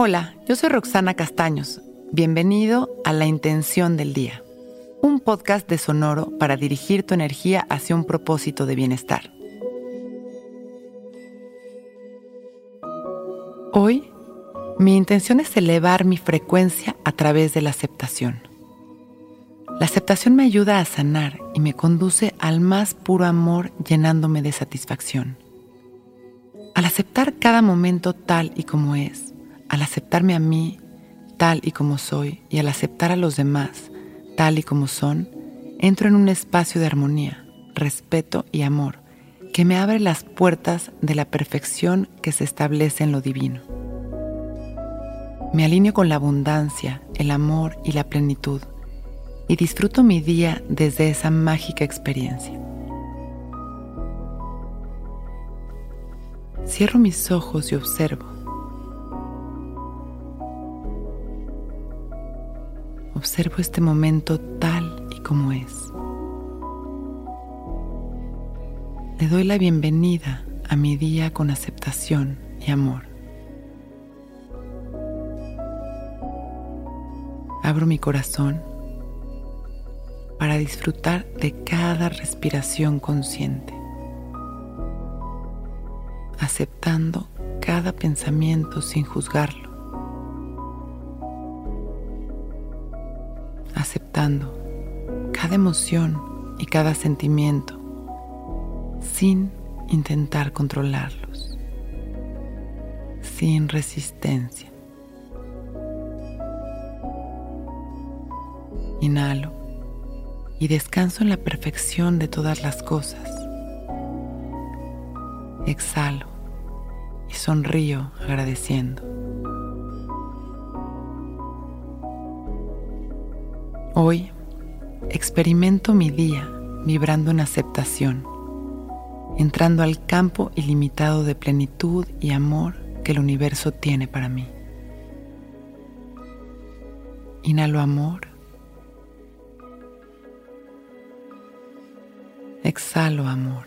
Hola, yo soy Roxana Castaños. Bienvenido a La Intención del Día, un podcast de Sonoro para dirigir tu energía hacia un propósito de bienestar. Hoy, mi intención es elevar mi frecuencia a través de la aceptación. La aceptación me ayuda a sanar y me conduce al más puro amor llenándome de satisfacción. Al aceptar cada momento tal y como es, al aceptarme a mí tal y como soy y al aceptar a los demás tal y como son, entro en un espacio de armonía, respeto y amor que me abre las puertas de la perfección que se establece en lo divino. Me alineo con la abundancia, el amor y la plenitud y disfruto mi día desde esa mágica experiencia. Cierro mis ojos y observo. Observo este momento tal y como es. Le doy la bienvenida a mi día con aceptación y amor. Abro mi corazón para disfrutar de cada respiración consciente, aceptando cada pensamiento sin juzgarlo, cada emoción y cada sentimiento sin intentar controlarlos, sin resistencia. Inhalo y descanso en la perfección de todas las cosas. Exhalo y sonrío agradeciendo. Hoy experimento mi día vibrando en aceptación, entrando al campo ilimitado de plenitud y amor que el universo tiene para mí. Inhalo amor Exhalo amor.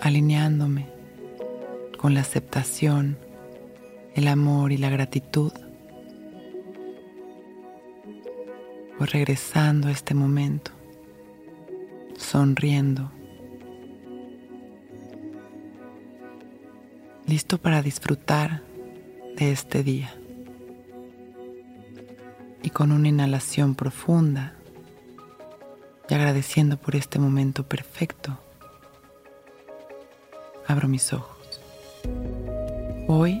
Alineándome con la aceptación, el amor y la gratitud. Voy regresando a este momento, sonriendo, listo para disfrutar de este día y con una inhalación profunda y agradeciendo por este momento perfecto, abro mis ojos. Hoy